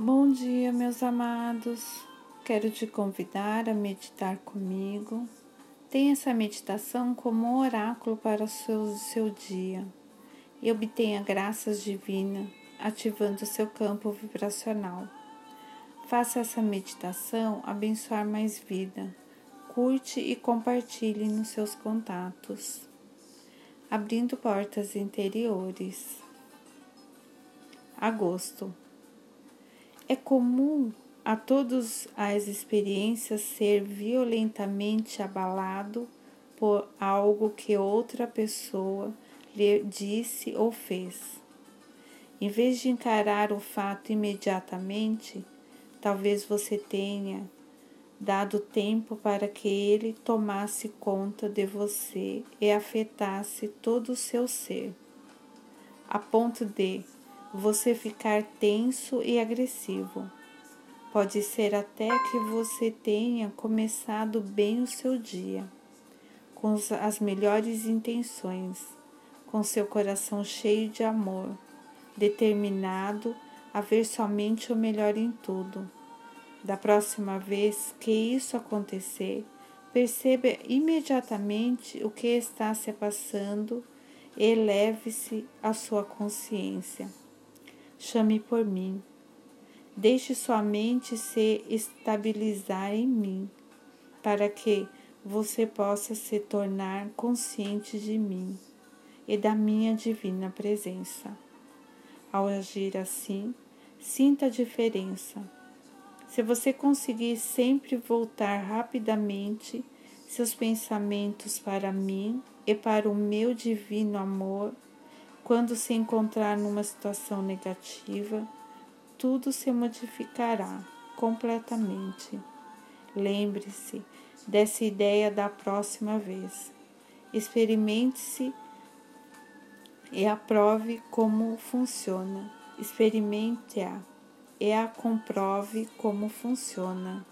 Bom dia, meus amados. Quero te convidar a meditar comigo. Tenha essa meditação como um oráculo para o seu, seu dia e obtenha graças divinas, ativando seu campo vibracional. Faça essa meditação abençoar mais vida. Curte e compartilhe nos seus contatos, abrindo portas interiores. Agosto é comum a todos as experiências ser violentamente abalado por algo que outra pessoa lhe disse ou fez. Em vez de encarar o fato imediatamente, talvez você tenha dado tempo para que ele tomasse conta de você e afetasse todo o seu ser, a ponto de você ficar tenso e agressivo. Pode ser até que você tenha começado bem o seu dia, com as melhores intenções, com seu coração cheio de amor, determinado a ver somente o melhor em tudo. Da próxima vez que isso acontecer, perceba imediatamente o que está se passando e eleve-se a sua consciência. Chame por mim. Deixe sua mente se estabilizar em mim, para que você possa se tornar consciente de mim e da minha divina presença. Ao agir assim, sinta a diferença. Se você conseguir sempre voltar rapidamente seus pensamentos para mim e para o meu divino amor, quando se encontrar numa situação negativa, tudo se modificará completamente. Lembre-se dessa ideia da próxima vez. Experimente-se e aprove como funciona. Experimente-a e a comprove como funciona.